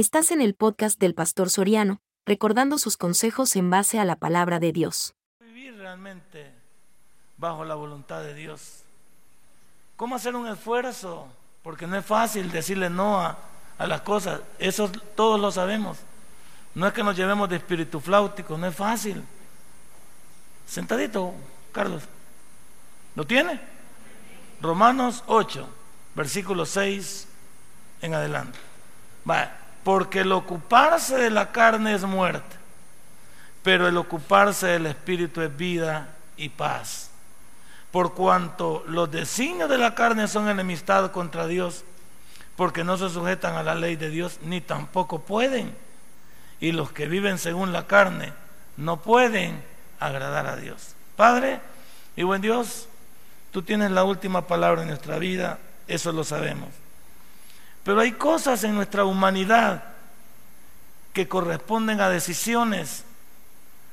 Estás en el podcast del Pastor Soriano, recordando sus consejos en base a la palabra de Dios. Vivir realmente bajo la voluntad de Dios. ¿Cómo hacer un esfuerzo? Porque no es fácil decirle no a, a las cosas. Eso todos lo sabemos. No es que nos llevemos de espíritu flautico, no es fácil. Sentadito, Carlos. ¿Lo tiene? Romanos 8, versículo 6 en adelante. Va, porque el ocuparse de la carne es muerte, pero el ocuparse del espíritu es vida y paz. Por cuanto los designios de la carne son enemistad contra Dios, porque no se sujetan a la ley de Dios, ni tampoco pueden. Y los que viven según la carne no pueden agradar a Dios. Padre y buen Dios, tú tienes la última palabra en nuestra vida, eso lo sabemos. Pero hay cosas en nuestra humanidad que corresponden a decisiones,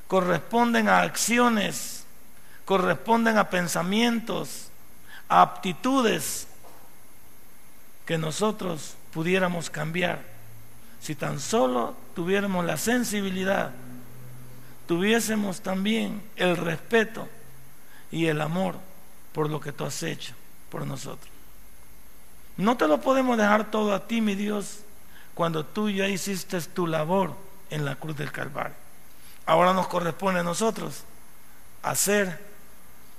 corresponden a acciones, corresponden a pensamientos, a aptitudes que nosotros pudiéramos cambiar si tan solo tuviéramos la sensibilidad, tuviésemos también el respeto y el amor por lo que tú has hecho por nosotros. No te lo podemos dejar todo a ti, mi Dios, cuando tú ya hiciste tu labor en la cruz del Calvario. Ahora nos corresponde a nosotros hacer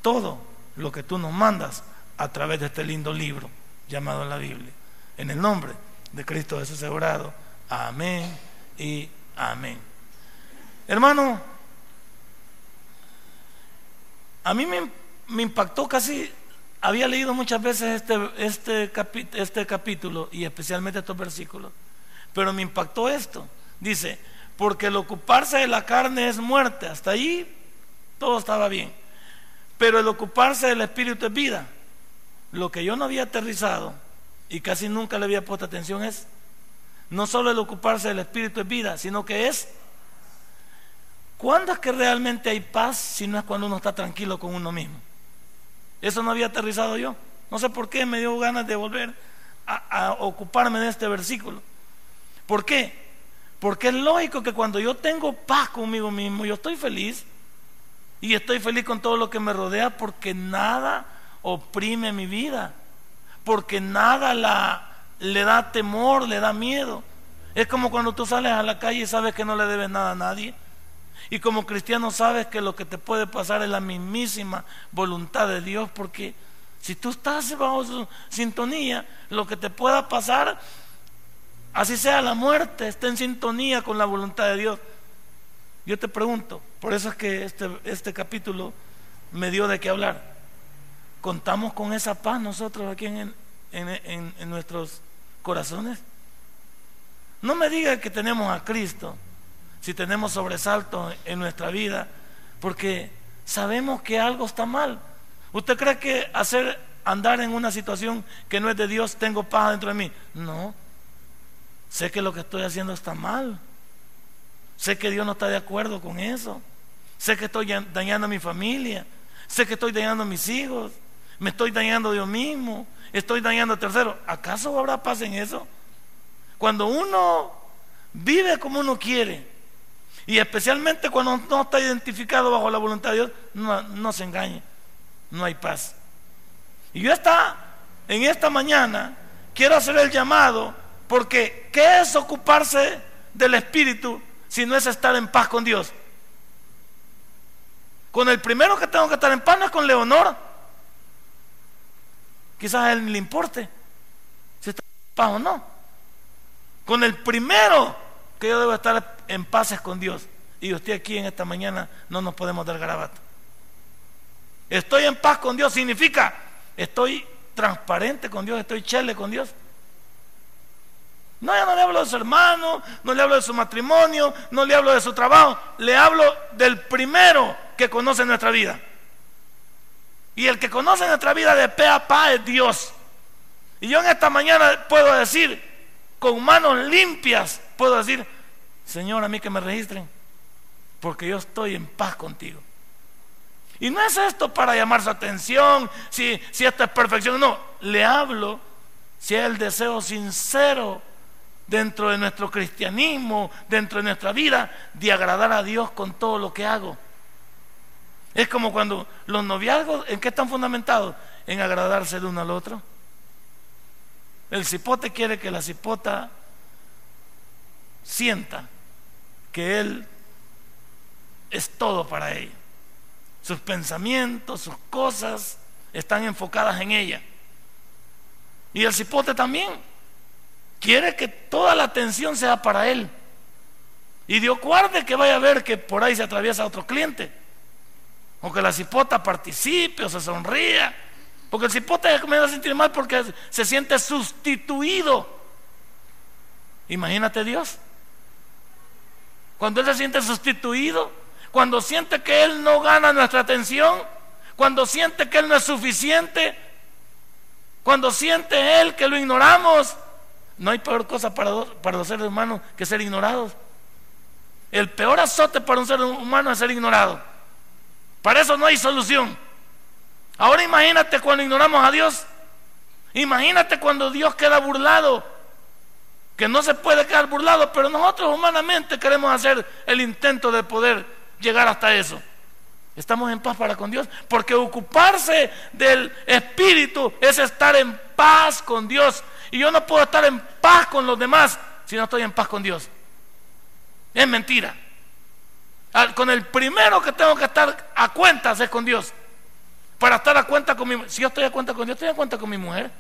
todo lo que tú nos mandas a través de este lindo libro llamado la Biblia. En el nombre de Cristo Jesús asegurado. Amén y amén. Hermano, a mí me impactó casi había leído muchas veces este, este, este capítulo y especialmente estos versículos, pero me impactó esto. Dice, porque el ocuparse de la carne es muerte. Hasta ahí todo estaba bien. Pero el ocuparse del espíritu es vida. Lo que yo no había aterrizado y casi nunca le había puesto atención es, no solo el ocuparse del espíritu es vida, sino que es, ¿cuándo es que realmente hay paz si no es cuando uno está tranquilo con uno mismo? Eso no había aterrizado yo. No sé por qué me dio ganas de volver a, ocuparme de este versículo. ¿Por qué? Porque es lógico que cuando yo tengo paz conmigo mismo, yo estoy feliz. Y estoy feliz con todo lo que me rodea porque nada oprime mi vida. Porque nada le da temor, le da miedo. Es como cuando tú sales a la calle y sabes que no le debes nada a nadie. Y como cristiano sabes que lo que te puede pasar es la mismísima voluntad de Dios, porque si tú estás bajo su sintonía, lo que te pueda pasar, así sea la muerte, está en sintonía con la voluntad de Dios. Yo te pregunto, por eso es que este, este capítulo me dio de qué hablar. ¿Contamos con esa paz nosotros aquí en, en, en nuestros corazones? No me diga que tenemos a Cristo si tenemos sobresalto en nuestra vida, porque sabemos que algo está mal. ¿Usted cree que hacer andar en una situación que no es de Dios tengo paz dentro de mí? No. Sé que lo que estoy haciendo está mal. Sé que Dios no está de acuerdo con eso. Sé que estoy dañando a mi familia. Sé que estoy dañando a mis hijos. Me estoy dañando a Dios mismo. Estoy dañando a terceros. ¿Acaso habrá paz en eso? Cuando uno vive como uno quiere, y especialmente cuando no está identificado bajo la voluntad de Dios, no, se engañe, no hay paz. Y yo está, en esta mañana, quiero hacer el llamado, porque ¿qué es ocuparse del Espíritu si no es estar en paz con Dios? Con el primero que tengo que estar en paz no es con Leonor. Quizás a él ni le importe si está en paz o no. Con el primero que yo debo estar en paz con Dios. Y usted aquí en esta mañana no nos podemos dar garabato. Estoy en paz con Dios significa estoy transparente con Dios, estoy chele con Dios. No, ya no le hablo de su hermano, no le hablo de su matrimonio, no le hablo de su trabajo, le hablo del primero que conoce nuestra vida. Y el que conoce nuestra vida de pe a pa es Dios. Y yo en esta mañana puedo decir, con manos limpias, puedo decir, Señor, a mí que me registren, porque yo estoy en paz contigo. Y no es esto para llamar su atención, si, si esto es perfección, no, le hablo si es el deseo sincero dentro de nuestro cristianismo, dentro de nuestra vida, de agradar a Dios con todo lo que hago. Es como cuando los noviazgos, ¿en qué están fundamentados? En agradarse el uno al otro. El cipote quiere que la cipota sienta que él es todo para ella. Sus pensamientos, sus cosas están enfocadas en ella. Y el cipote también quiere que toda la atención sea para él. Y Dios guarde que vaya a ver que por ahí se atraviesa otro cliente. O que la cipota participe o se sonría. Porque el cipote se comienza a sentir mal porque se siente sustituido. Imagínate Dios. Cuando Él se siente sustituido, cuando siente que Él no gana nuestra atención, cuando siente que Él no es suficiente, cuando siente Él que lo ignoramos, no hay peor cosa para, para los seres humanos que ser ignorados. El peor azote para un ser humano es ser ignorado. Para eso no hay solución. Ahora imagínate cuando ignoramos a Dios. Imagínate cuando Dios queda burlado. Que no se puede quedar burlado, pero nosotros humanamente queremos hacer el intento de poder llegar hasta eso. Estamos en paz para con Dios, porque ocuparse del Espíritu es estar en paz con Dios. Y yo no puedo estar en paz con los demás si no estoy en paz con Dios. Es mentira. Con el primero que tengo que estar a cuentas es con Dios. Para estar a cuenta con mi Si yo estoy a cuenta con Dios, estoy a cuenta con mi mujer.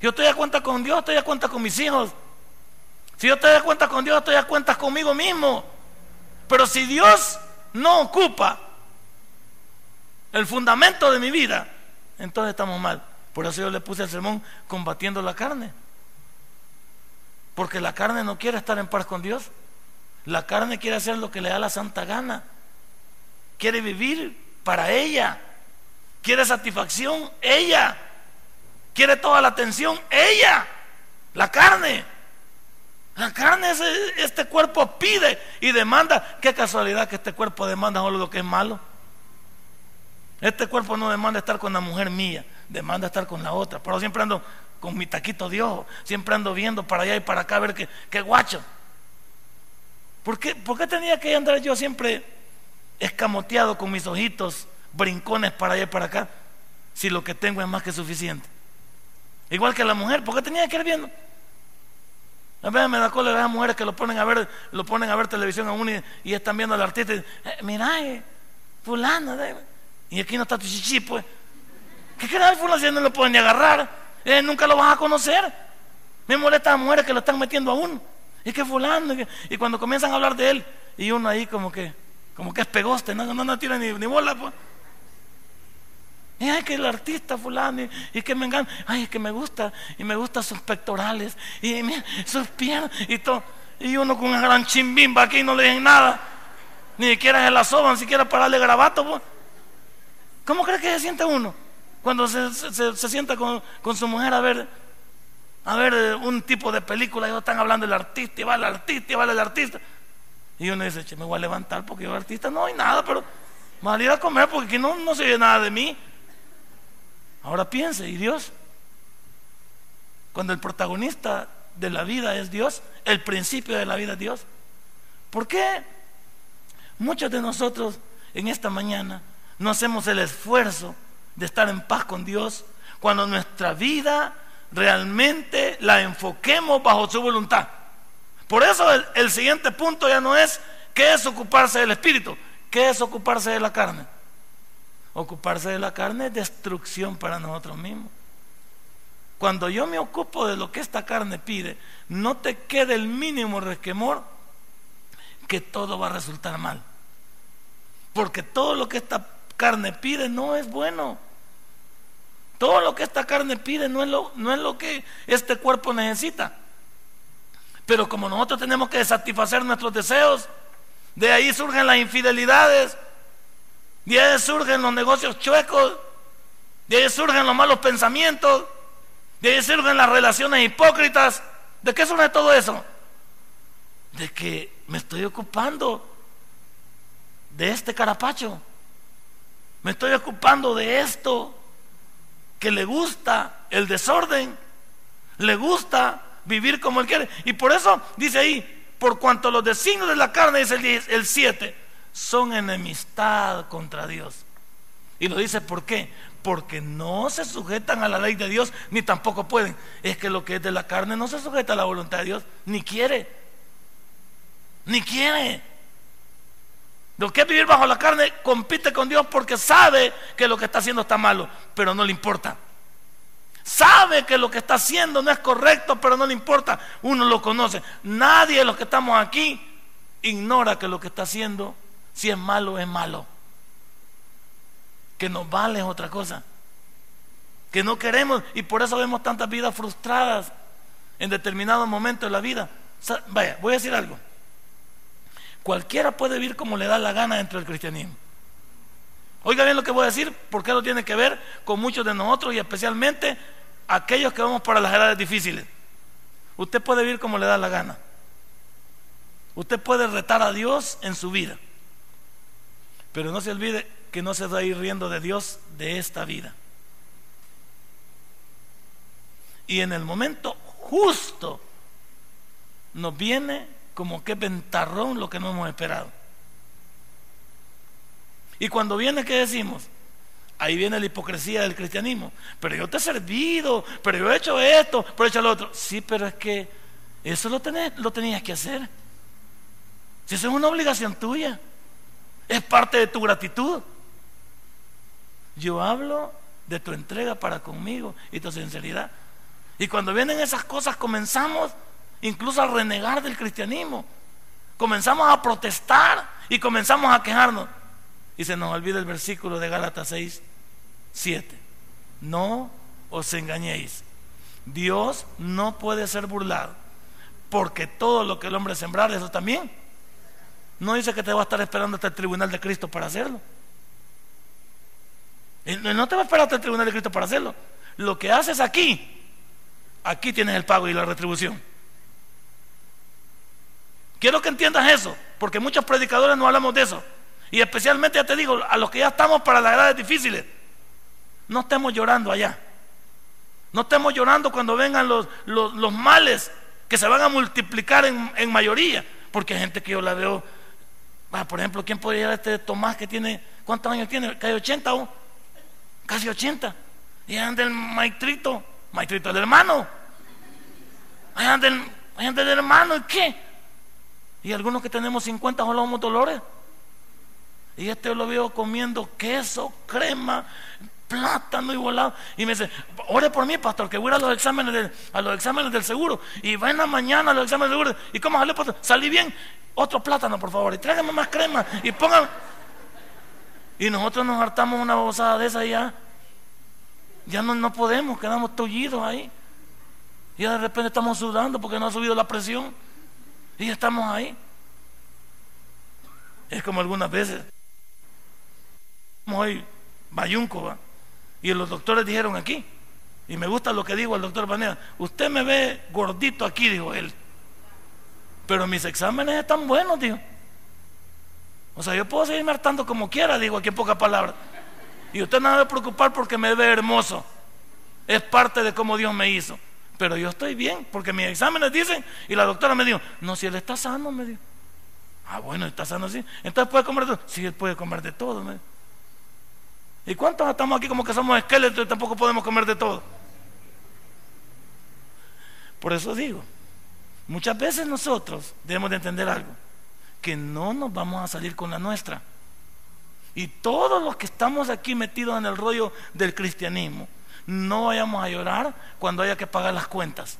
Yo estoy a cuenta con Dios, estoy a cuenta con mis hijos. Si yo estoy a cuenta con Dios, estoy a cuenta conmigo mismo. Pero si Dios no ocupa el fundamento de mi vida, entonces estamos mal. Por eso yo le puse el sermón combatiendo la carne. Porque la carne no quiere estar en paz con Dios. La carne quiere hacer lo que le da la santa gana. Quiere vivir para ella. Quiere satisfacción ella. Quiere toda la atención ella. La carne. La carne, es, este cuerpo pide y demanda. Qué casualidad que este cuerpo demanda solo lo que es malo. Este cuerpo no demanda estar con la mujer mía, demanda estar con la otra. Pero siempre ando con mi taquito de ojo, siempre ando viendo para allá y para acá a ver qué, qué guacho. ¿Por qué, ¿Por qué tenía que andar yo siempre escamoteado con mis ojitos, brincones para allá y para acá, si lo que tengo es más que suficiente? Igual que la mujer, ¿por qué tenía que ir viendo? A veces me da cola las mujeres que lo ponen a ver, lo ponen a ver televisión a uno y, están viendo al artista y dicen, eh, mira, eh, fulano, y aquí no está tu chichi, pues. ¿Qué crees fulano si no lo pueden ni agarrar? Eh, nunca lo vas a conocer. Me molesta a las mujeres que lo están metiendo a uno. Y que fulano, y, cuando comienzan a hablar de él, y uno ahí como que, como que es pegoste, no, no, no tira ni, bola, pues. Y ay, que el artista fulano, y, que me engaña, ay, que me gusta, y me gustan sus pectorales, y sus piernas, y todo. Y uno con una gran chimbimba aquí no le dicen nada, ni siquiera se la soban, siquiera para darle grabato, pues. ¿Cómo cree que se siente uno? Cuando se, sienta con, con su mujer a ver a ver eh, un tipo de película, ellos están hablando del artista, y va el artista, y va el artista. Y uno dice, che, me voy a levantar porque yo artista no hay nada, pero me voy a ir a comer porque aquí no, no se ve nada de mí. Ahora piense, ¿y Dios? Cuando el protagonista de la vida es Dios, el principio de la vida es Dios. ¿Por qué muchos de nosotros en esta mañana no hacemos el esfuerzo de estar en paz con Dios cuando nuestra vida realmente la enfoquemos bajo su voluntad. Por eso el, siguiente punto ya no es qué es ocuparse del espíritu, qué es ocuparse de la carne. Ocuparse de la carne es destrucción para nosotros mismos. Cuando yo me ocupo de lo que esta carne pide, no te quede el mínimo resquemor que todo va a resultar mal. Porque todo lo que esta carne pide no es bueno. Todo lo que esta carne pide no es lo, no es lo que este cuerpo necesita. Pero como nosotros tenemos que satisfacer nuestros deseos, de ahí surgen las infidelidades, de ahí surgen los negocios chuecos, de ahí surgen los malos pensamientos, de ahí surgen las relaciones hipócritas. ¿De qué surge todo eso? De que me estoy ocupando de este carapacho. Me estoy ocupando de esto que le gusta el desorden, le gusta vivir como Él quiere. Y por eso dice ahí, por cuanto los designios de la carne, dice el 7, son enemistad contra Dios. Y lo dice ¿por qué? Porque no se sujetan a la ley de Dios, ni tampoco pueden. Es que lo que es de la carne no se sujeta a la voluntad de Dios, ni quiere. Ni quiere. Lo que es vivir bajo la carne compite con Dios porque sabe que lo que está haciendo está malo, pero no le importa. Sabe que lo que está haciendo no es correcto, pero no le importa. Uno lo conoce. Nadie de los que estamos aquí ignora que lo que está haciendo, si es malo, es malo. Que nos vale es otra cosa. Que no queremos y por eso vemos tantas vidas frustradas en determinados momentos de la vida. Vaya, voy a decir algo. Cualquiera puede vivir como le da la gana dentro del cristianismo. Oiga bien lo que voy a decir, porque lo tiene que ver con muchos de nosotros y especialmente aquellos que vamos para las edades difíciles. Usted puede vivir como le da la gana. Usted puede retar a Dios en su vida. Pero no se olvide que no se va a ir riendo de Dios de esta vida. Y en el momento justo nos viene como que ventarrón lo que no hemos esperado. Y cuando viene, ¿qué decimos? Ahí viene la hipocresía del cristianismo. Pero yo te he servido, pero yo he hecho esto, pero he hecho lo otro. Sí, pero es que eso lo, tenés, lo tenías que hacer. Si eso es una obligación tuya, es parte de tu gratitud. Yo hablo de tu entrega para conmigo y tu sinceridad. Y cuando vienen esas cosas comenzamos incluso a renegar del cristianismo. Comenzamos a protestar y comenzamos a quejarnos. Y se nos olvida el versículo de Gálatas 6, 7. No os engañéis. Dios no puede ser burlado. Porque todo lo que el hombre sembrar, eso también. No dice que te va a estar esperando hasta el tribunal de Cristo para hacerlo. No te va a esperar hasta el tribunal de Cristo para hacerlo. Lo que haces aquí, aquí tienes el pago y la retribución. Quiero que entiendas eso, porque muchos predicadores no hablamos de eso. Y especialmente, ya te digo, a los que ya estamos para las edades difíciles, no estemos llorando allá. No estemos llorando cuando vengan los, los, males que se van a multiplicar en, mayoría. Porque hay gente que yo la veo, ah, por ejemplo, ¿quién podría ir este Tomás que tiene, ¿cuántos años tiene? Casi 80 o casi 80. Y anda el maestrito, maestrito del hermano. Ahí anda el, el hermano, ¿y qué? Y algunos que tenemos 50 los dolores. Y este lo veo comiendo queso, crema, plátano y volado. Y me dice, ore por mí, pastor, que voy a los exámenes del, a los exámenes del seguro. Y va en la mañana a los exámenes del seguro. ¿Y cómo salió, pastor? Salí bien. Otro plátano, por favor. Y tráigame más crema. Y pongan. Y nosotros nos hartamos una bozada de esa ya. Ya no, no podemos, quedamos tullidos ahí. Y de repente estamos sudando porque no ha subido la presión. Y estamos ahí. Es como algunas veces. Hoy, Bayunco, y los doctores dijeron aquí, y me gusta lo que dijo el doctor Panea, usted me ve gordito aquí, dijo él, pero mis exámenes están buenos, dijo. O sea, yo puedo seguirme hartando como quiera, digo aquí en pocas palabras. Y usted no debe preocupar porque me ve hermoso. Es parte de cómo Dios me hizo pero yo estoy bien, porque mis exámenes dicen, y la doctora me dijo, no, si él está sano, me dijo. Ah, bueno, está sano, sí. Entonces puede comer de todo. Sí, él puede comer de todo, me ¿Y cuántos estamos aquí como que somos esqueletos y tampoco podemos comer de todo? Por eso digo, muchas veces nosotros debemos de entender algo, que no nos vamos a salir con la nuestra. Y todos los que estamos aquí metidos en el rollo del cristianismo, no vayamos a llorar cuando haya que pagar las cuentas.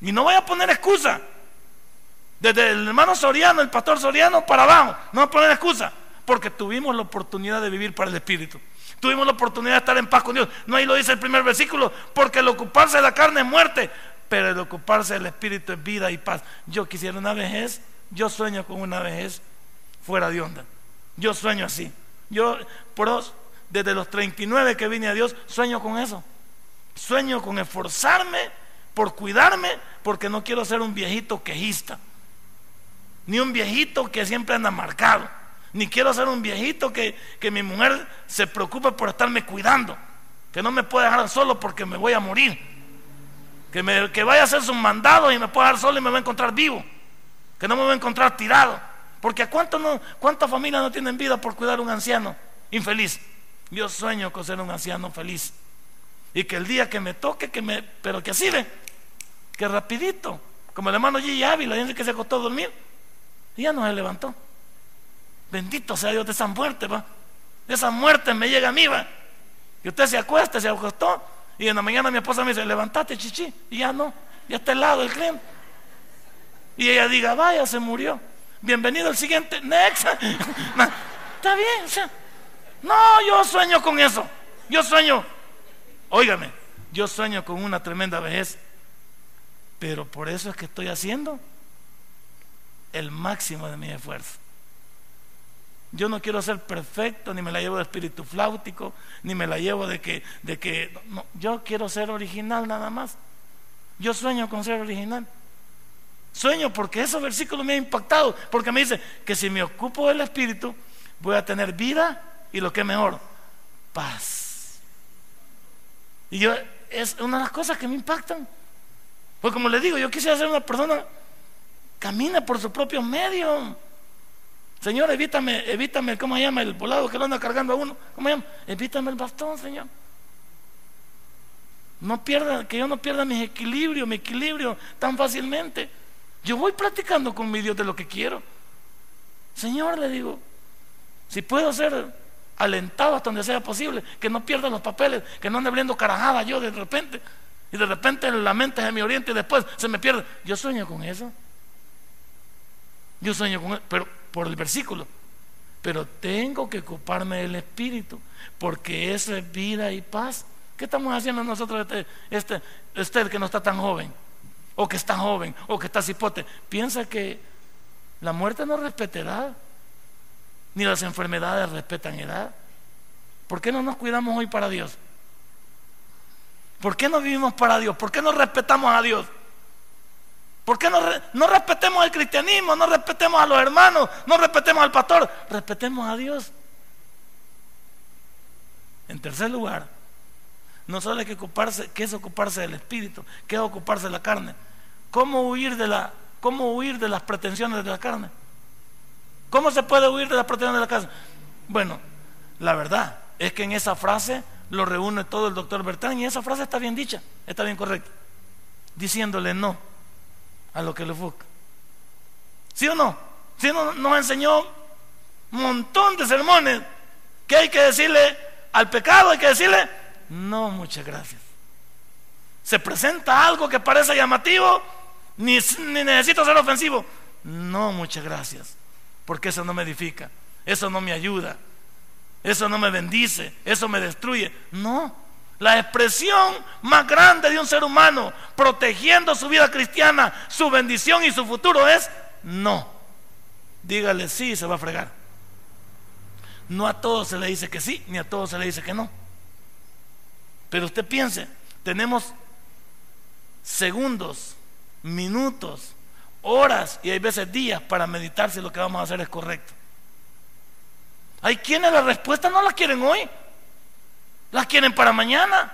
Y no vaya a poner excusa. Desde el hermano Soriano, el pastor Soriano, para abajo. No va a poner excusa. Porque tuvimos la oportunidad de vivir para el Espíritu. Tuvimos la oportunidad de estar en paz con Dios. No ahí lo dice el primer versículo. Porque el ocuparse de la carne es muerte. Pero el ocuparse del Espíritu es vida y paz. Yo quisiera una vejez. Yo sueño con una vejez fuera de onda. Yo sueño así. Yo, por desde los 39 que vine a Dios, sueño con eso. Sueño con esforzarme por cuidarme, porque no quiero ser un viejito quejista, ni un viejito que siempre anda marcado, ni quiero ser un viejito que, que mi mujer se preocupe por estarme cuidando, que no me puede dejar solo porque me voy a morir. Que, me, que vaya a hacer sus mandados y me pueda dar solo y me va a encontrar vivo. Que no me va a encontrar tirado. Porque ¿a no, cuántas familias no tienen vida por cuidar a un anciano infeliz? Yo sueño con ser un anciano feliz. Y que el día que me toque, que me, pero que así ve, que rapidito, como el hermano Gigi Ávila, dice que se acostó a dormir y ya no se levantó. Bendito sea Dios de esa muerte, va. De esa muerte me llega a mí, va. Y usted se acuesta, se acostó, y en la mañana mi esposa me dice, levantate, chichi, y ya no, ya está al lado el cliente. Y ella diga, vaya, se murió. Bienvenido al siguiente, next. está bien, o sea, no, yo sueño con eso. Yo sueño, óigame, yo sueño con una tremenda vejez. Pero por eso es que estoy haciendo el máximo de mi esfuerzo. Yo no quiero ser perfecto, ni me la llevo de espíritu flautico, ni me la llevo de que, de que yo quiero ser original nada más. Yo sueño con ser original. Sueño porque esos versículos me han impactado, porque me dice que si me ocupo del espíritu, voy a tener vida y lo que es mejor, paz. Y yo, es una de las cosas que me impactan. Pues como le digo, yo quisiera ser una persona camina por su propio medio. Señor, evítame, evítame, ¿cómo se llama? El volado que lo anda cargando a uno. ¿Cómo se llama? Evítame el bastón, Señor. No pierda, que yo no pierda mi equilibrio, mi equilibrio tan fácilmente. Yo voy practicando con mi Dios de lo que quiero. Señor, le digo, si puedo ser alentado hasta donde sea posible, que no pierda los papeles, que no ande abriendo carajada yo de repente. Y de repente la mente se me oriente y después se me pierde. Yo sueño con eso. Yo sueño con eso, pero por el versículo. Pero tengo que ocuparme del Espíritu, porque eso es vida y paz. ¿Qué estamos haciendo nosotros, este, este, este que no está tan joven? O que está joven, o que está cipote. Piensa que la muerte no respeta edad, ni las enfermedades respetan edad. ¿Por qué no nos cuidamos hoy para Dios? ¿Por qué no vivimos para Dios? ¿Por qué no respetamos a Dios? ¿Por qué no, no respetemos el cristianismo? No respetemos a los hermanos, no respetemos al pastor, respetemos a Dios. En tercer lugar, no solo hay que ocuparse, ¿qué es ocuparse del espíritu? ¿Qué es ocuparse de la carne? ¿Cómo huir de, la, cómo huir de las pretensiones de la carne? ¿Cómo se puede huir de las pretensiones de la carne? Bueno, la verdad es que en esa frase lo reúne todo el doctor Bertrand y esa frase está bien dicha, está bien correcta, diciéndole no a lo que le busca. ¿Sí o no? ¿Sí no, nos enseñó un montón de sermones que hay que decirle al pecado, hay que decirle no, muchas gracias. Se presenta algo que parece llamativo, ni, ni necesito ser ofensivo. No, muchas gracias, porque eso no me edifica, eso no me ayuda, eso no me bendice, eso me destruye. No, la expresión más grande de un ser humano protegiendo su vida cristiana, su bendición y su futuro es no. Dígale sí y se va a fregar. No a todos se le dice que sí, ni a todos se le dice que no. Pero usted piense, tenemos segundos, minutos, horas y hay veces días para meditar si lo que vamos a hacer es correcto. Hay quienes la respuesta no la quieren hoy, las quieren para mañana.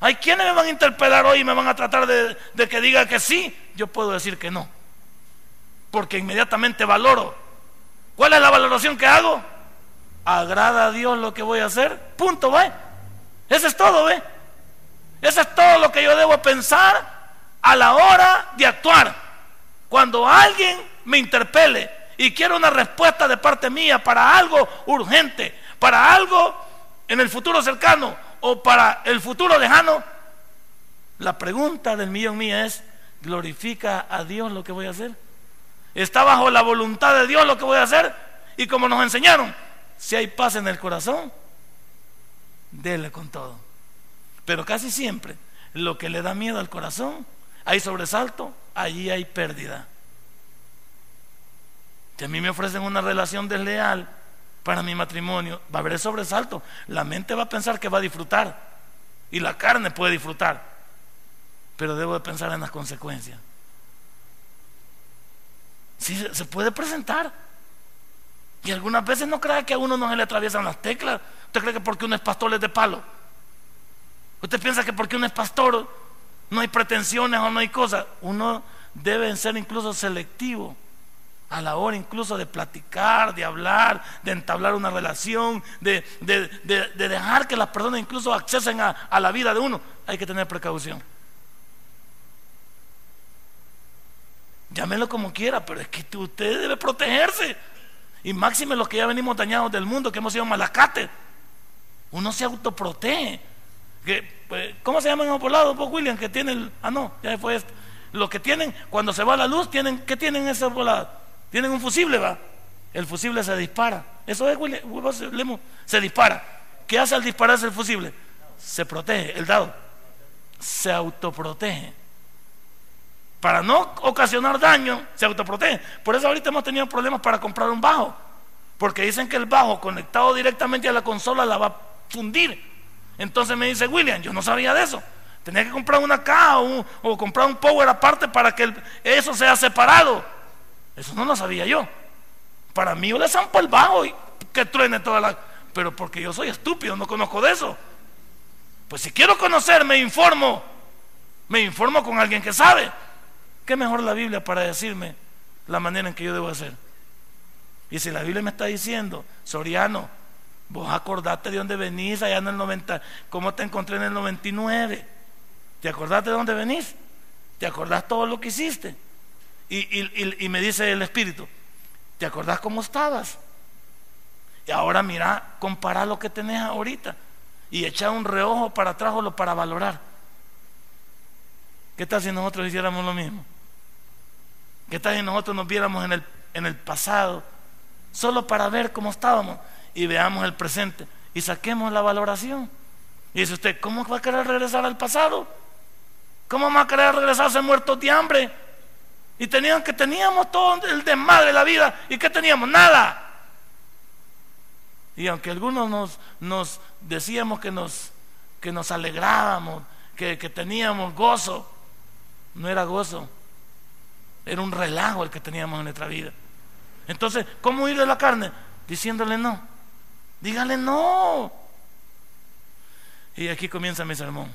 Hay quienes me van a interpelar hoy y me van a tratar de, que diga que sí. Yo puedo decir que no, porque inmediatamente valoro. ¿Cuál es la valoración que hago? ¿Agrada a Dios lo que voy a hacer? Punto, ¿ve? Eso es todo, ¿ve? Eso es todo lo que yo debo pensar a la hora de actuar. Cuando alguien me interpele y quiero una respuesta de parte mía para algo urgente, para algo en el futuro cercano o para el futuro lejano, la pregunta del millón mía es, ¿glorifica a Dios lo que voy a hacer? ¿Está bajo la voluntad de Dios lo que voy a hacer? Y como nos enseñaron, si hay paz en el corazón, dele con todo. Pero casi siempre lo que le da miedo al corazón, hay sobresalto, allí hay pérdida. Si a mí me ofrecen una relación desleal para mi matrimonio, va a haber sobresalto. La mente va a pensar que va a disfrutar y la carne puede disfrutar, pero debo de pensar en las consecuencias. Sí, se puede presentar. Y algunas veces no crea que a uno no se le atraviesan las teclas. ¿Usted cree que porque uno es pastor es de palo? ¿Usted piensa que porque uno es pastor no hay pretensiones o no hay cosas. Uno debe ser incluso selectivo a la hora incluso de platicar, de hablar, de entablar una relación, de, dejar que las personas incluso accesen a, la vida de uno. Hay que tener precaución. Llámelo como quiera, pero es que usted debe protegerse. Y máxime los que ya venimos dañados del mundo, que hemos sido malacates. Uno se autoprotege. Pues, ¿Cómo se llaman los poblados, vos, William? Que tienen, ah, no, ya fue esto. Los que tienen, cuando se va la luz, tienen, ¿qué tienen esos poblados? Tienen un fusible, va. El fusible se dispara. Eso es, William, se dispara. ¿Qué hace al dispararse el fusible? Se protege, el dado. Se autoprotege. Para no ocasionar daño, se autoprotege. Por eso ahorita hemos tenido problemas para comprar un bajo. Porque dicen que el bajo conectado directamente a la consola la va a fundir. Entonces me dice William, yo no sabía de eso. Tenía que comprar una caja o, comprar un power aparte para que eso sea separado. Eso no lo sabía yo. Para mí yo le zampo el bajo y que truene toda la... Pero porque yo soy estúpido, no conozco de eso. Pues si quiero conocer, me informo. Me informo con alguien que sabe. ¿Qué mejor la Biblia para decirme la manera en que yo debo hacer? Y si la Biblia me está diciendo, Soriano, vos acordate de dónde venís allá en el 90, cómo te encontré en el 99. ¿Te acordaste de dónde venís? ¿Te acordás todo lo que hiciste? Y, me dice el Espíritu, ¿te acordás cómo estabas? Y ahora mira, compara lo que tenés ahorita y echa un reojo para atrás o lo para valorar. ¿Qué tal si nosotros hiciéramos lo mismo? ¿Qué tal si nosotros nos viéramos en el, en el pasado solo para ver cómo estábamos y veamos el presente y saquemos la valoración? Y dice usted, ¿cómo va a querer regresar al pasado? ¿Cómo va a querer regresarse muertos de hambre? Y tenían que teníamos todo el desmadre de la vida y que teníamos nada. Y aunque algunos nos, nos decíamos que nos, que nos alegrábamos, que, que teníamos gozo, no era gozo, era un relajo el que teníamos en nuestra vida. Entonces, ¿cómo huir de la carne? Diciéndole no. Dígale no. Y aquí comienza mi sermón.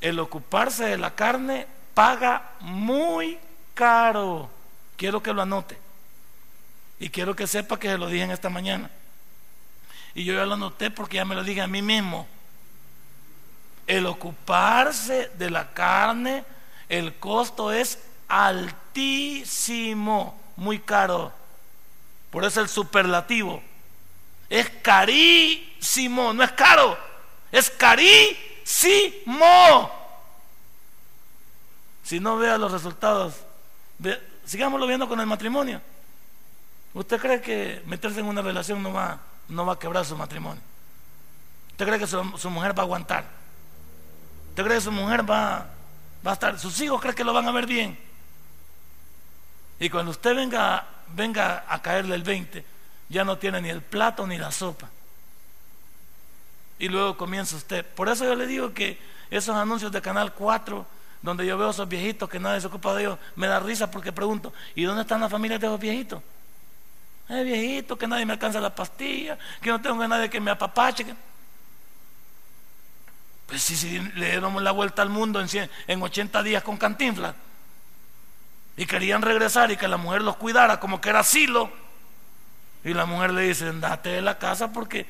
El ocuparse de la carne paga muy caro. Quiero que lo anote. Y quiero que sepa que se lo dije en esta mañana. Y yo ya lo anoté porque ya me lo dije a mí mismo. El ocuparse de la carne, el costo es altísimo, muy caro. Por eso el superlativo. Es carísimo, no es caro, es carísimo. Si no vea los resultados, sigámoslo viendo con el matrimonio. ¿Usted cree que meterse en una relación no va, no va a quebrar su matrimonio? ¿Usted cree que su, mujer va a aguantar? ¿Usted cree que su mujer va, va a estar, sus hijos creen que lo van a ver bien? Y cuando usted venga, venga a caerle el 20, ya no tiene ni el plato ni la sopa. Y luego comienza usted. Por eso yo le digo que esos anuncios de Canal 4, donde yo veo a esos viejitos que nadie se ocupa de ellos, me da risa porque pregunto, ¿y dónde están las familias de esos viejitos? Hay viejitos que nadie me alcanza la pastilla, que no tengo a nadie que me apapache. Pues si, si le dieron la vuelta al mundo en, en 80 días con cantinflas y querían regresar y que la mujer los cuidara como que era asilo. Y la mujer le dice, andate de la casa porque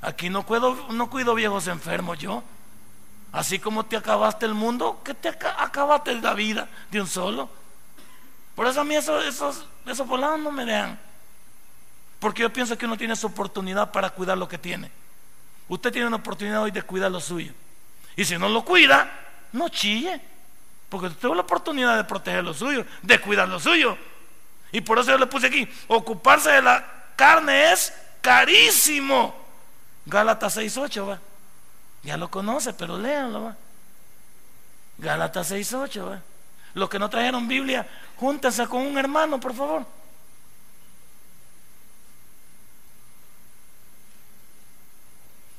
aquí no cuido, no cuido viejos enfermos yo. Así como te acabaste el mundo, que te acabaste la vida de un solo. Por eso a mí esos, esos, esos volados no me dejan. Porque yo pienso que uno tiene su oportunidad para cuidar lo que tiene. Usted tiene una oportunidad hoy de cuidar lo suyo. Y si no lo cuida, no chille. Porque tuvo la oportunidad de proteger lo suyo, de cuidar lo suyo. Y por eso yo le puse aquí, ocuparse de la carne es carísimo. Gálatas 6.8, va. Ya lo conoce, pero léanlo, va. Gálatas 6.8, va. Los que no trajeron Biblia, júntense con un hermano, por favor.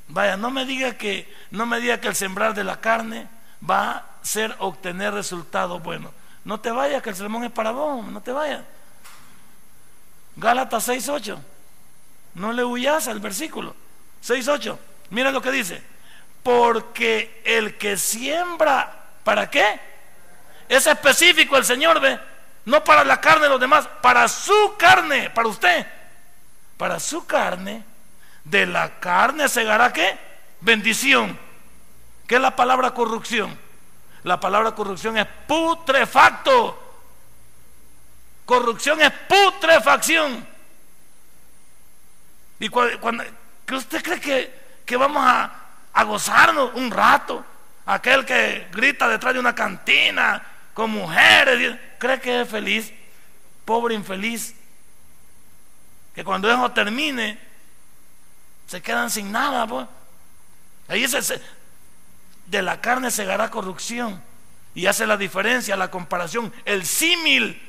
Vaya, no me diga que no me diga que el sembrar de la carne va a ser obtener resultados buenos. No te vayas, que el sermón es para vos, no te vayas. Gálatas 6.8. No le huyas al versículo. 6.8. Mira lo que dice. Porque el que siembra, ¿para qué? Es específico el Señor, ve. No para la carne de los demás, para su carne, para usted. Para su carne, de la carne segará qué? Bendición. ¿Qué es la palabra corrupción? La palabra corrupción es putrefacto. Corrupción es putrefacción. Y cuando, usted cree que, que vamos a, a gozarnos un rato, aquel que grita detrás de una cantina con mujeres, cree que es feliz, pobre infeliz, que cuando eso termine se quedan sin nada. Pues. Ahí ese, de la carne segará corrupción y hace la diferencia, la comparación, el símil.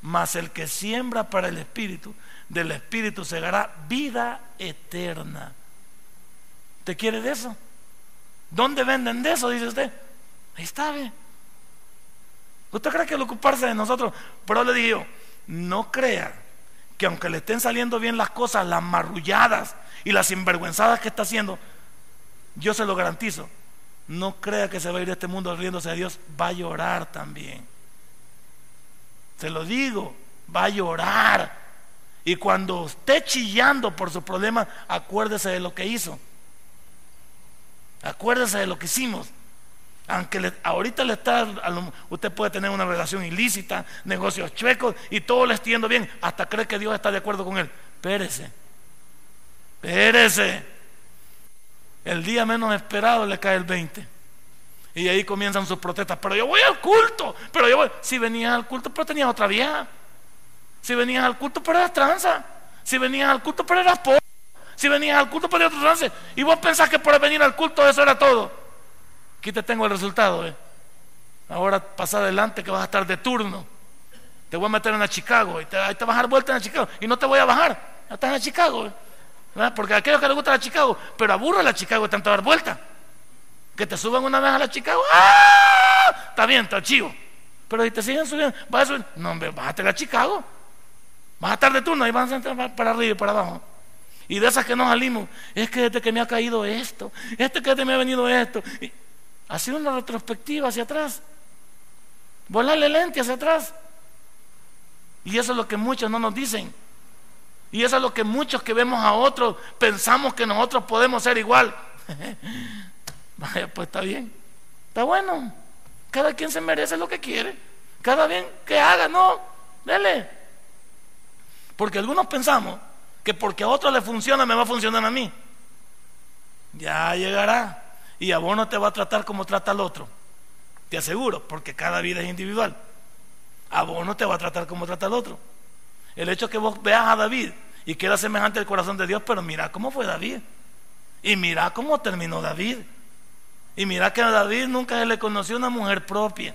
Mas el que siembra para el espíritu, del espíritu segará vida eterna. ¿Te quiere de eso? ¿Dónde venden de eso? Dice usted. Ahí está, ve. ¿Usted cree que el ocuparse de nosotros? Pero le digo, no crea que aunque le estén saliendo bien las cosas, las marrulladas y las sinvergüenzadas que está haciendo, yo se lo garantizo. No crea que se va a ir de este mundo riéndose de Dios, va a llorar también. Se lo digo, va a llorar. Y cuando esté chillando por su problema, acuérdese de lo que hizo. Acuérdese de lo que hicimos. Aunque ahorita le está, usted puede tener una relación ilícita, negocios chuecos y todo le está bien, hasta cree que Dios está de acuerdo con él. Pérese, pérese. El día menos esperado le cae el 20. Y ahí comienzan sus protestas. Pero yo voy al culto. Pero yo voy. Si venías al culto, pero tenías otra vieja. Si venías al culto, pero eras tranza. Si venías al culto, pero eras pobre. Si venías al culto, eras otro trance. Y vos pensás que por venir al culto eso era todo. Aquí te tengo el resultado. ¿eh? Ahora pasa adelante que vas a estar de turno. Te voy a meter en la Chicago. Y te, ahí te vas a dar vuelta en Chicago. Y no te voy a bajar. Ya estás en Chicago. ¿eh? Porque a aquellos que les gusta la Chicago, pero aburre la Chicago de tanto dar vuelta. Que te suban una vez a la Chicago, ¡ah! Está bien, está chivo. Pero si te siguen subiendo, vas a subir, no, hombre, bájate a la Chicago. Vas a estar de turno y vas a entrar para arriba y para abajo. Y de esas que nos salimos, es que desde que me ha caído esto, este que desde me ha venido esto. Y ha sido una retrospectiva hacia atrás. Volarle lente hacia atrás. Y eso es lo que muchos no nos dicen. Y eso es lo que muchos que vemos a otros pensamos que nosotros podemos ser igual. Vaya, pues está bien. Está bueno. Cada quien se merece lo que quiere. Cada bien que haga, no. Dele. Porque algunos pensamos que porque a otro le funciona, me va a funcionar a mí. Ya llegará. Y a vos no te va a tratar como trata al otro. Te aseguro, porque cada vida es individual. A vos no te va a tratar como trata al otro. El hecho que vos veas a David y que era semejante al corazón de Dios, pero mira cómo fue David. Y mira cómo terminó David. Y mira que a David nunca se le conoció una mujer propia.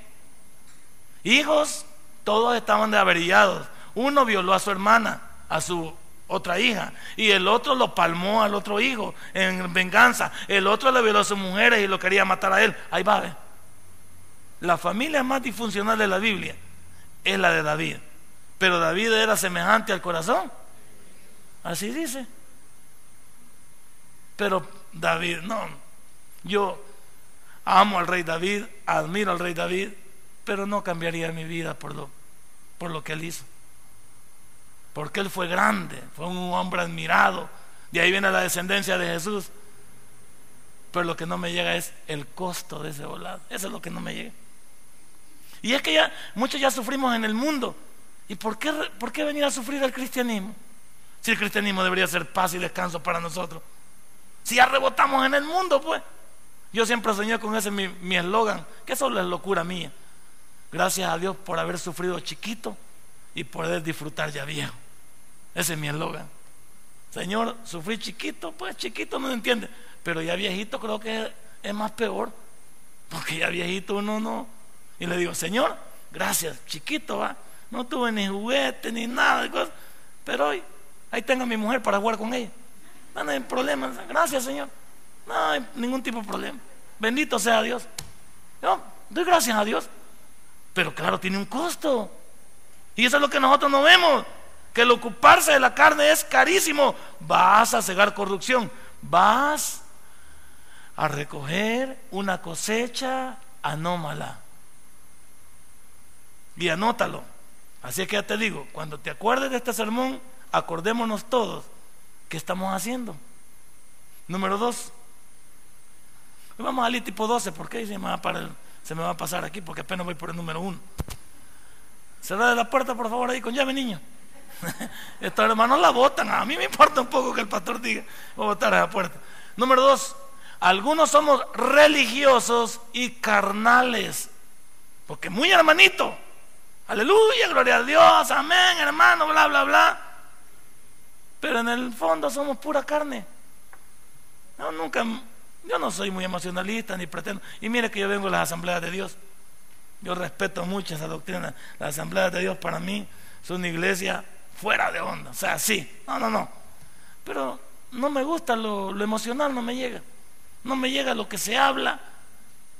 Hijos, todos estaban de averillados. Uno violó a su hermana, a su otra hija, y el otro lo palmó al otro hijo en venganza. El otro le violó a sus mujeres y lo quería matar a él. Ahí va. La familia más disfuncional de la Biblia es la de David. Pero David era semejante al corazón. Así dice. Pero David, no. Yo amo al rey David, admiro al rey David, pero no cambiaría mi vida por lo, por lo que él hizo. Porque él fue grande, fue un hombre admirado. De ahí viene la descendencia de Jesús. Pero lo que no me llega es el costo de ese volado. Eso es lo que no me llega. Y es que ya muchos ya sufrimos en el mundo. ¿Y por qué, por qué venir a sufrir el cristianismo? Si el cristianismo debería ser paz y descanso para nosotros. Si ya rebotamos en el mundo, pues. Yo siempre soñé con ese mi eslogan, que solo es locura mía. Gracias a Dios por haber sufrido chiquito y poder disfrutar ya viejo. Ese es mi eslogan. Señor, sufrí chiquito, pues chiquito no entiende. Pero ya viejito creo que es más peor. Porque ya viejito uno no. Y le digo, Señor, gracias, chiquito va. No tuve ni juguete ni nada. Pero hoy, ahí tengo a mi mujer para jugar con ella. No, hay problema. Gracias, Señor. No hay ningún tipo de problema. Bendito sea Dios. Yo doy gracias a Dios. Pero claro, tiene un costo. Y eso es lo que nosotros no vemos. Que el ocuparse de la carne es carísimo. Vas a cegar corrupción. Vas a recoger una cosecha anómala. Y anótalo. Así que ya te digo, cuando te acuerdes de este sermón, acordémonos todos qué estamos haciendo. Número dos. Vamos al tipo 12, porque se se me va a pasar aquí, porque apenas voy por el número uno. Cerra la puerta, por favor, ahí con llave, niño. Estos hermanos la votan. A mí me importa un poco que el pastor diga, voy a votar a la puerta. Número dos, algunos somos religiosos y carnales. Porque muy hermanito. Aleluya, gloria a Dios, amén, hermano, bla, bla, bla. Pero en el fondo somos pura carne. No, nunca, yo no soy muy emocionalista ni pretendo. Y mire que yo vengo a las asambleas de Dios. Yo respeto mucho esa doctrina. Las asambleas de Dios para mí son una iglesia fuera de onda. O sea, sí. No, no, no. Pero no me gusta lo, lo emocional, no me llega. No me llega lo que se habla,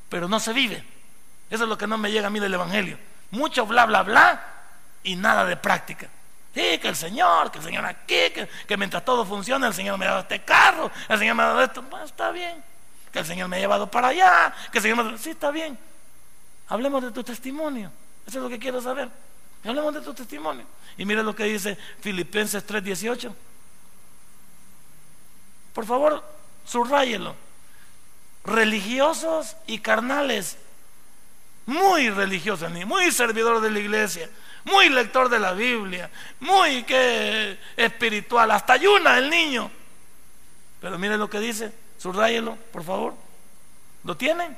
pero no se vive. Eso es lo que no me llega a mí del Evangelio. Mucho bla, bla, bla y nada de práctica. Sí, que el Señor, que el Señor aquí, que, mientras todo funciona, el Señor me ha dado este carro, el Señor me ha dado esto. está bien. Que el Señor me ha llevado para allá, que el Señor me... Sí, está bien. Hablemos de tu testimonio. Eso es lo que quiero saber. Hablemos de tu testimonio. Y mire lo que dice Filipenses 3:18. Por favor, subrayelo. Religiosos y carnales. Muy religiosos, muy servidor de la iglesia, muy lector de la Biblia, muy que espiritual, hasta ayuna el niño. Pero mire lo que dice, subrayelo, por favor. ¿Lo tienen?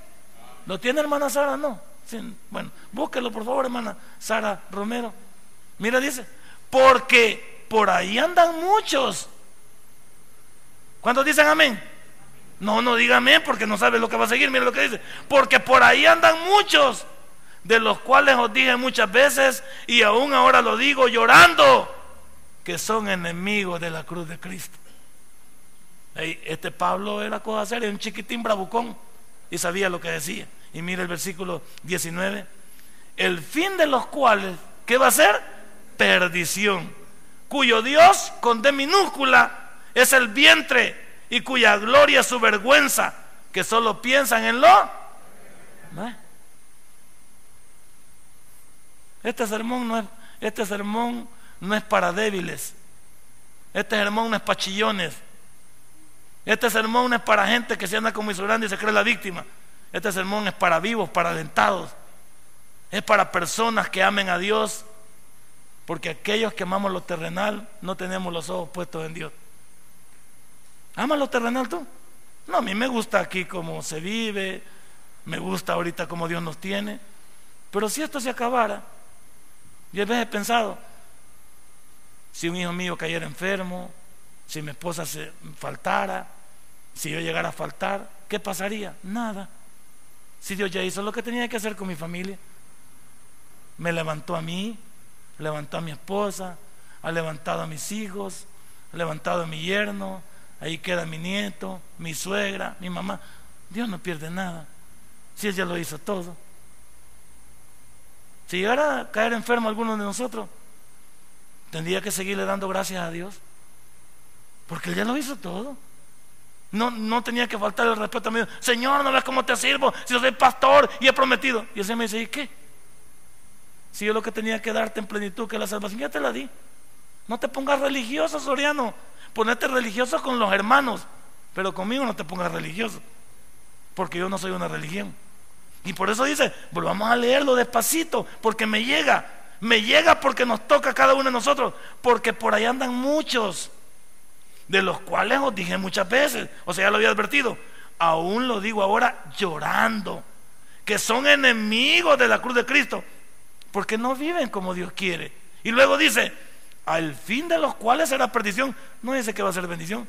¿Lo tiene hermana Sara? No. Bueno, búsquelo por favor, hermana Sara Romero. Mira, dice, porque por ahí andan muchos. ¿Cuántos dicen amén? No, no diga amén porque no sabe lo que va a seguir. Mira lo que dice. Porque por ahí andan muchos, de los cuales os dije muchas veces y aún ahora lo digo llorando, que son enemigos de la cruz de Cristo. Este Pablo era cosa seria, un chiquitín bravucón y sabía lo que decía. Y mira el versículo 19. El fin de los cuales, ¿qué va a ser? Perdición. Cuyo Dios, con D minúscula, es el vientre y cuya gloria es su vergüenza, que solo piensan en lo. Este sermón no es, este sermón no es para débiles. Este sermón no es para chillones. Este sermón no es para gente que se anda como y se cree la víctima. Este sermón es para vivos, para alentados. Es para personas que amen a Dios. Porque aquellos que amamos lo terrenal no tenemos los ojos puestos en Dios. ¿Amas lo terrenal tú? No, a mí me gusta aquí cómo se vive, me gusta ahorita cómo Dios nos tiene. Pero si esto se acabara, yo a veces he pensado, si un hijo mío cayera enfermo, si mi esposa se faltara, si yo llegara a faltar, ¿qué pasaría? Nada. Si Dios ya hizo lo que tenía que hacer con mi familia, me levantó a mí, levantó a mi esposa, ha levantado a mis hijos, ha levantado a mi yerno, ahí queda mi nieto, mi suegra, mi mamá. Dios no pierde nada, si Él ya lo hizo todo. Si llegara a caer enfermo alguno de nosotros, tendría que seguirle dando gracias a Dios, porque Él ya lo hizo todo. No, no tenía que faltar el respeto a mí. Señor, no ves cómo te sirvo. Si yo soy pastor y he prometido. Y ese me dice, ¿y qué? Si yo lo que tenía que darte en plenitud, que la salvación, ya te la di. No te pongas religioso, Soriano. Ponete religioso con los hermanos. Pero conmigo no te pongas religioso. Porque yo no soy una religión. Y por eso dice, volvamos a leerlo despacito. Porque me llega. Me llega porque nos toca a cada uno de nosotros. Porque por ahí andan muchos de los cuales os dije muchas veces, o sea, ya lo había advertido, aún lo digo ahora llorando, que son enemigos de la cruz de Cristo, porque no viven como Dios quiere. Y luego dice, al fin de los cuales será perdición, no dice que va a ser bendición.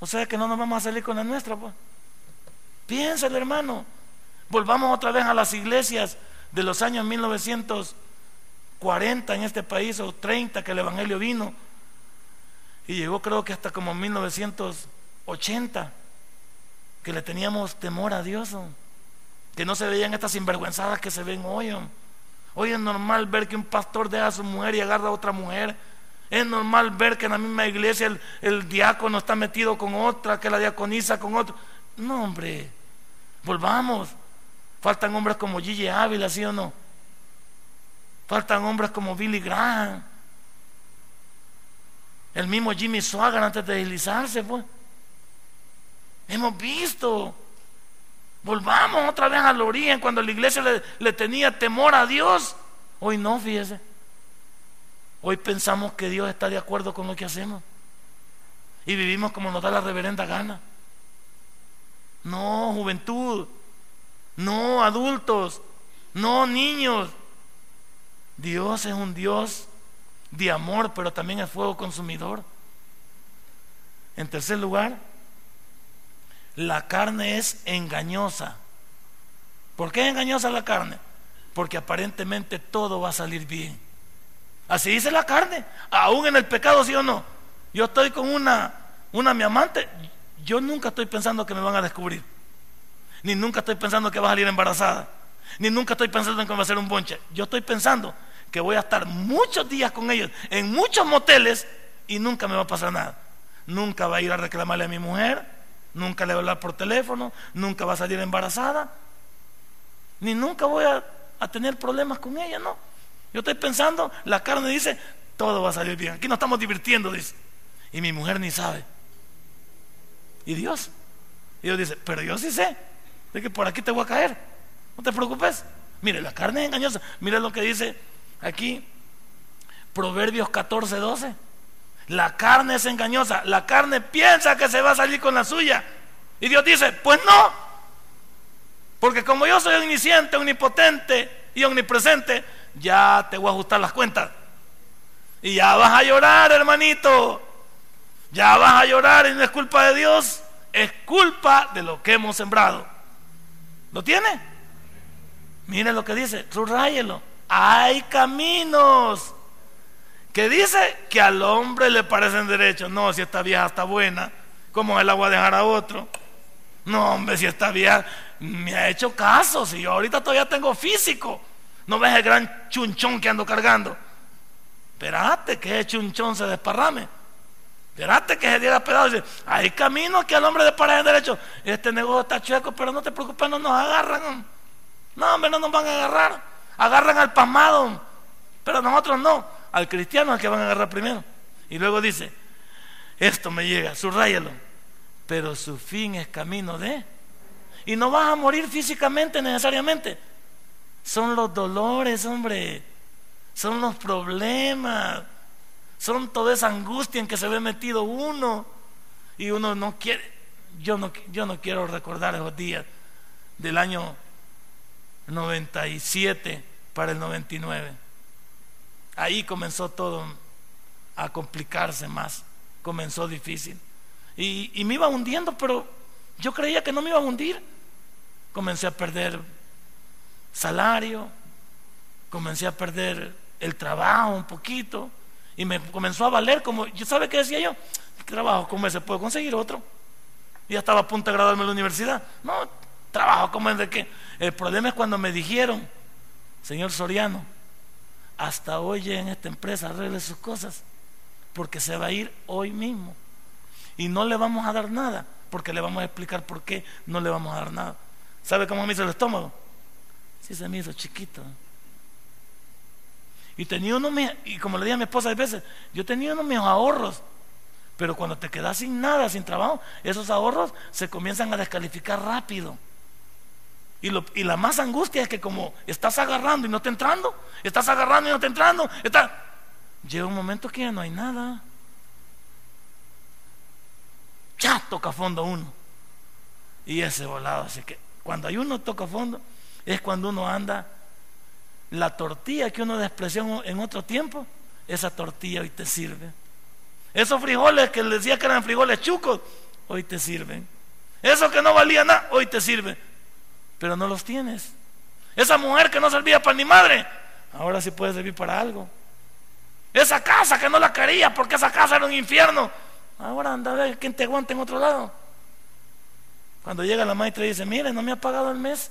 O sea que no nos vamos a salir con la nuestra, pues. Piénsale, hermano. Volvamos otra vez a las iglesias de los años 1940 en este país o 30 que el Evangelio vino y llegó creo que hasta como 1980, que le teníamos temor a Dios, que no se veían estas sinvergüenzadas que se ven hoy. Hoy es normal ver que un pastor deja a su mujer y agarra a otra mujer. Es normal ver que en la misma iglesia el, diácono está metido con otra, que la diaconiza con otro. No, hombre, volvamos. Faltan hombres como Gigi Ávila, ¿sí o no? Faltan hombres como Billy Graham. El mismo Jimmy Swagger antes de deslizarse, pues. Hemos visto. Volvamos otra vez a la orilla cuando la iglesia le, le tenía temor a Dios. Hoy no, fíjese. Hoy pensamos que Dios está de acuerdo con lo que hacemos. Y vivimos como nos da la reverenda gana. No, juventud. No, adultos. No, niños. Dios es un Dios de amor, pero también es fuego consumidor. En tercer lugar, la carne es engañosa. ¿Por qué es engañosa la carne? Porque aparentemente todo va a salir bien. Así dice la carne, aún en el pecado, sí o no. Yo estoy con una, una mi amante, yo nunca estoy pensando que me van a descubrir. Ni nunca estoy pensando que va a salir embarazada. Ni nunca estoy pensando en que va a ser un bonche. Yo estoy pensando que voy a estar muchos días con ellos en muchos moteles y nunca me va a pasar nada. Nunca va a ir a reclamarle a mi mujer, nunca le va a hablar por teléfono, nunca va a salir embarazada, ni nunca voy a, tener problemas con ella, no. Yo estoy pensando, la carne dice, todo va a salir bien. Aquí nos estamos divirtiendo, dice. Y mi mujer ni sabe. ¿Y Dios? Y Dios dice, pero yo sí sé de que por aquí te voy a caer. No te preocupes. Mire, la carne es engañosa. Mire lo que dice aquí Proverbios 14, 12. La carne es engañosa. La carne piensa que se va a salir con la suya. Y Dios dice, pues no. Porque como yo soy omnisciente, omnipotente y omnipresente, ya te voy a ajustar las cuentas. Y ya vas a llorar, hermanito. Ya vas a llorar y no es culpa de Dios, es culpa de lo que hemos sembrado. ¿Lo tiene? Mire lo que dice, subrayelo. Hay caminos que dice que al hombre le parecen derechos. No, si esta vieja está buena, ¿cómo él la voy a dejar a otro? No, hombre, si esta vieja me ha hecho caso, si yo ahorita todavía tengo físico. No ves el gran chunchón que ando cargando. Espérate que ese chunchón se desparrame. Espérate que se diera pedazo. Hay caminos que al hombre le parecen derecho. Este negocio está chueco, pero no te preocupes, no nos agarran. No, hombre, no nos van a agarrar. Agarran al pasmado. Pero nosotros no. Al cristiano el que van a agarrar primero. Y luego dice, esto me llega, subrayalo. Pero su fin es camino de... Y no vas a morir físicamente necesariamente son los dolores, hombre, son los problemas, son toda esa angustia en que se ve metido uno y uno no quiere, yo no, yo no quiero recordar esos días del año 97 para el 99. Ahí comenzó todo a complicarse más, comenzó difícil. Y, y me iba hundiendo, pero yo creía que no me iba a hundir. Comencé a perder salario, comencé a perder el trabajo un poquito y me comenzó a valer como, ¿sabe qué decía yo? Trabajo como ese, puedo conseguir otro. Ya estaba a punto de graduarme en la universidad. No, trabajo como qué. El problema es cuando me dijeron, señor Soriano, hasta hoy en esta empresa arregle sus cosas, porque se va a ir hoy mismo. Y no le vamos a dar nada, porque le vamos a explicar por qué no le vamos a dar nada. ¿Sabe cómo me hizo el estómago? Sí, se me hizo chiquito. Y tenía uno, y como le dije a mi esposa a veces, yo tenía unos mis ahorros. Pero cuando te quedas sin nada, sin trabajo, esos ahorros se comienzan a descalificar rápido. Y, lo, y la más angustia es que como estás agarrando y no te entrando, estás agarrando y no te entrando, está... llega un momento que ya no hay nada. Ya toca fondo uno. Y ese volado, así que cuando hay uno toca fondo, es cuando uno anda, la tortilla que uno despreció en otro tiempo, esa tortilla hoy te sirve. Esos frijoles que le decía que eran frijoles chucos, hoy te sirven. Eso que no valía nada, hoy te sirve. Pero no los tienes. Esa mujer que no servía para ni madre, ahora sí puede servir para algo. Esa casa que no la quería porque esa casa era un infierno, ahora anda a ver quién te aguanta en otro lado. Cuando llega la maestra y dice, mire, no me ha pagado el mes.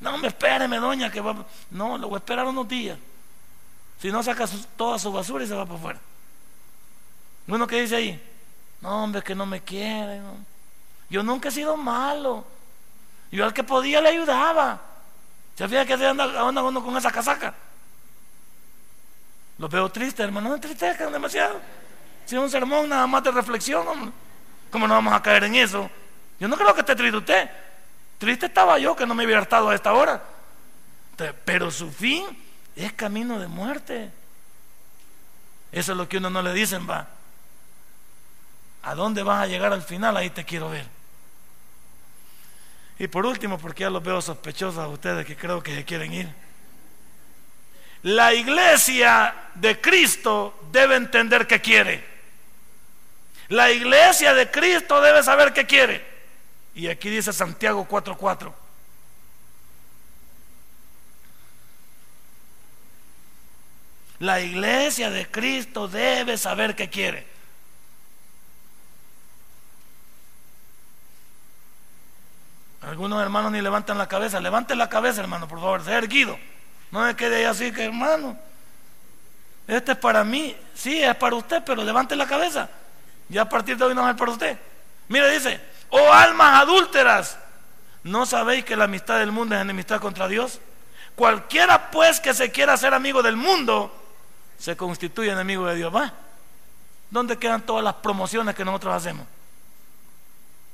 No, me espéreme, doña, que va. No, lo voy a esperar unos días. Si no, saca toda su basura y se va para afuera. Uno que dice ahí, no, hombre, que no me quiere. Yo nunca he sido malo. Yo al que podía le ayudaba. ¿Se fija que se anda, uno con esa casaca? Lo veo triste, hermano. No entristezcan demasiado. Si es un sermón nada más de reflexión, hombre. ¿Cómo no vamos a caer en eso? Yo no creo que esté triste usted. Triste estaba yo que no me hubiera estado a esta hora. Pero su fin es camino de muerte. Eso es lo que uno no le dicen, va. ¿A dónde vas a llegar al final? Ahí te quiero ver. Y por último, porque ya los veo sospechosos a ustedes que creo que se quieren ir. La iglesia de Cristo debe entender qué quiere. La iglesia de Cristo debe saber qué quiere. Y aquí dice Santiago 4:4. La iglesia de Cristo debe saber qué quiere. Algunos hermanos ni levantan la cabeza. Levanten la cabeza, hermano, por favor. Sea erguido. No me quede ahí así que, hermano. Este es para mí. Sí, es para usted, pero levante la cabeza. Ya a partir de hoy no es para usted. Mire, dice: Oh almas adúlteras. ¿No sabéis que la amistad del mundo es enemistad contra Dios? Cualquiera pues que se quiera ser amigo del mundo se constituye enemigo de Dios. ¿Va? ¿Dónde quedan todas las promociones que nosotros hacemos?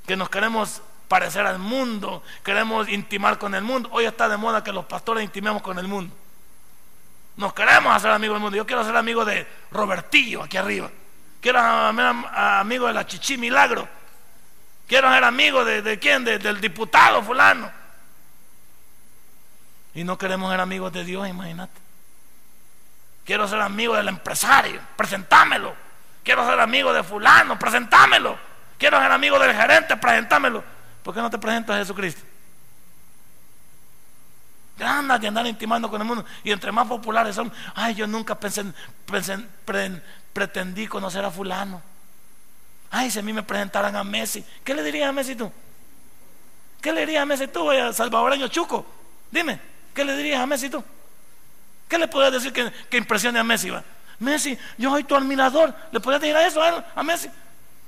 Que nos queremos parecer al mundo, queremos intimar con el mundo. Hoy está de moda que los pastores intimemos con el mundo. Nos queremos hacer amigos del mundo. Yo quiero ser amigo de Robertillo aquí arriba. Quiero ser amigo de la Chichi Milagro. Quiero ser amigo de, quién, del diputado fulano. Y no queremos ser amigos de Dios, imagínate. Quiero ser amigo del empresario, presentámelo. Quiero ser amigo de fulano, presentámelo. Quiero ser amigo del gerente, presentámelo. ¿Por qué no te presentas a Jesucristo? Ganas de andar intimando con el mundo. Y entre más populares son, ay, yo nunca pensé, pretendí conocer a fulano. Ay, si a mí me presentaran a Messi, ¿qué le dirías a Messi tú? ¿Qué le dirías a Messi tú, a salvadoreño Chuco? Dime, ¿qué le dirías a Messi tú? ¿Qué le podrías decir que, impresione a Messi? Va? Messi, yo soy tu admirador. ¿Le podrías decir eso a, a Messi?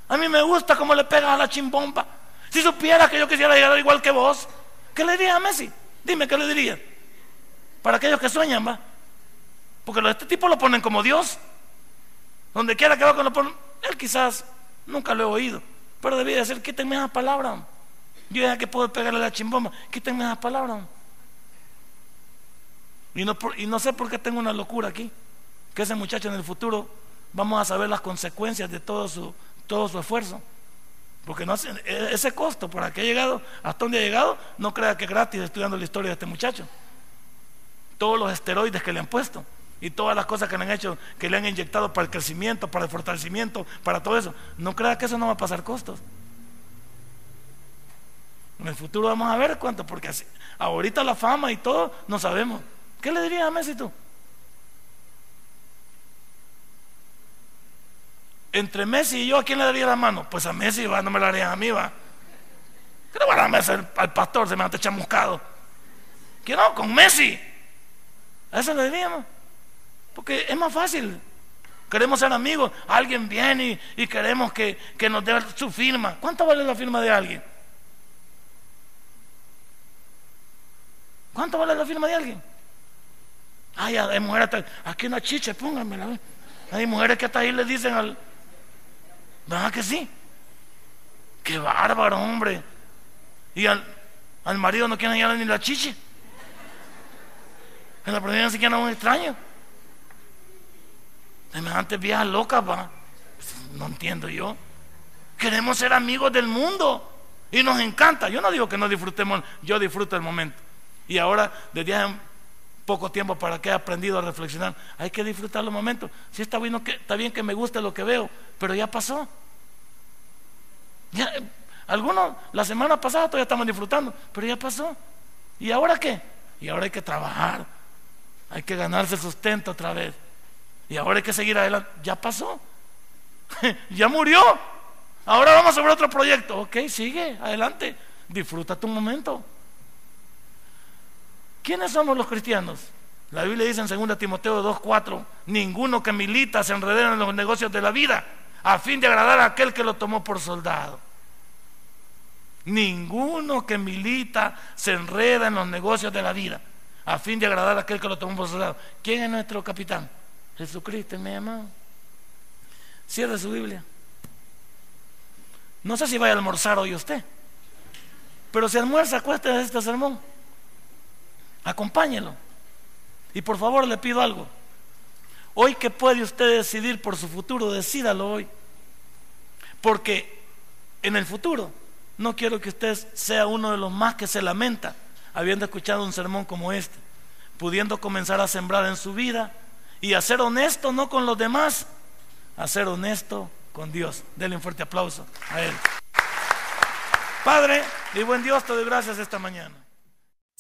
A mí me gusta cómo le pegas a la chimbomba. Si supiera que yo quisiera llegar igual que vos, ¿qué le diría a Messi? Dime, ¿qué le diría? Para aquellos que sueñan, va. Porque este tipo lo ponen como Dios. Donde quiera que va con lo ponen, él quizás nunca lo he oído, pero debía decir, quítenme esa palabra. Yo ya que puedo pegarle la chimbomba, quítenme esa palabra. Y no, y no sé por qué tengo una locura aquí, que ese muchacho en el futuro vamos a saber las consecuencias de todo su, todo su esfuerzo. Porque e, ese costo por que ha llegado, hasta donde ha llegado, no crea que es gratis estudiando la historia de este muchacho. Todos los esteroides que le han puesto y todas las cosas que le han hecho, que le han inyectado para el crecimiento, para el fortalecimiento, para todo eso. No crea que eso no va a pasar costos. En el futuro vamos a ver cuánto, porque ahorita la fama y todo, no sabemos. ¿Qué le dirías a Messi tú? Entre Messi y yo, ¿a quién le daría la mano? Pues a Messi, va, no me la harían a mí, va. ¿Qué le va a Messi al, pastor? Se me ha chamuscado. ¿Qué no? Con Messi. A eso le diríamos. Porque es más fácil. Queremos ser amigos. Alguien viene y, queremos que, nos dé su firma. ¿Cuánto vale la firma de alguien? ¿Cuánto vale la firma de alguien? Ay, hay mujeres, aquí una chicha, pónganmela. Hay mujeres que hasta ahí le dicen al, ¿Verdad que sí? Qué bárbaro, hombre. Y al, marido no quieren ni la chiche. En la primera se quieren un extraño. Semejantes viejas locas, va. No entiendo yo. Queremos ser amigos del mundo. Y nos encanta. Yo no digo que no disfrutemos, yo disfruto el momento. Y ahora, desde hace poco tiempo para que he aprendido a reflexionar, hay que disfrutar los momentos. Si está bien, que, está bien que me guste lo que veo, pero ya pasó. Ya, algunos la semana pasada todavía estamos disfrutando, pero ya pasó. ¿Y ahora qué? Y ahora hay que trabajar, hay que ganarse sustento otra vez. Y ahora hay que seguir adelante. Ya pasó, ya murió. Ahora vamos a ver otro proyecto. Ok, sigue, adelante, disfruta tu momento. ¿Quiénes somos los cristianos? La Biblia dice en 2 Timoteo 2:4, ninguno que milita se enredera en los negocios de la vida a fin de agradar a aquel que lo tomó por soldado. Ninguno que milita se enreda en los negocios de la vida a fin de agradar a aquel que lo tomó por su lado. ¿Quién es nuestro capitán? Jesucristo, mi amado. Cierre su Biblia. No sé si vaya a almorzar hoy usted, pero si almuerza, de este sermón. Acompáñelo. Y por favor le pido algo. Hoy que puede usted decidir por su futuro, decídalo hoy. Porque en el futuro no quiero que usted sea uno de los más que se lamenta habiendo escuchado un sermón como este, pudiendo comenzar a sembrar en su vida y a ser honesto no con los demás, a ser honesto con Dios. Dele un fuerte aplauso a Él. Padre y buen Dios, te doy gracias esta mañana.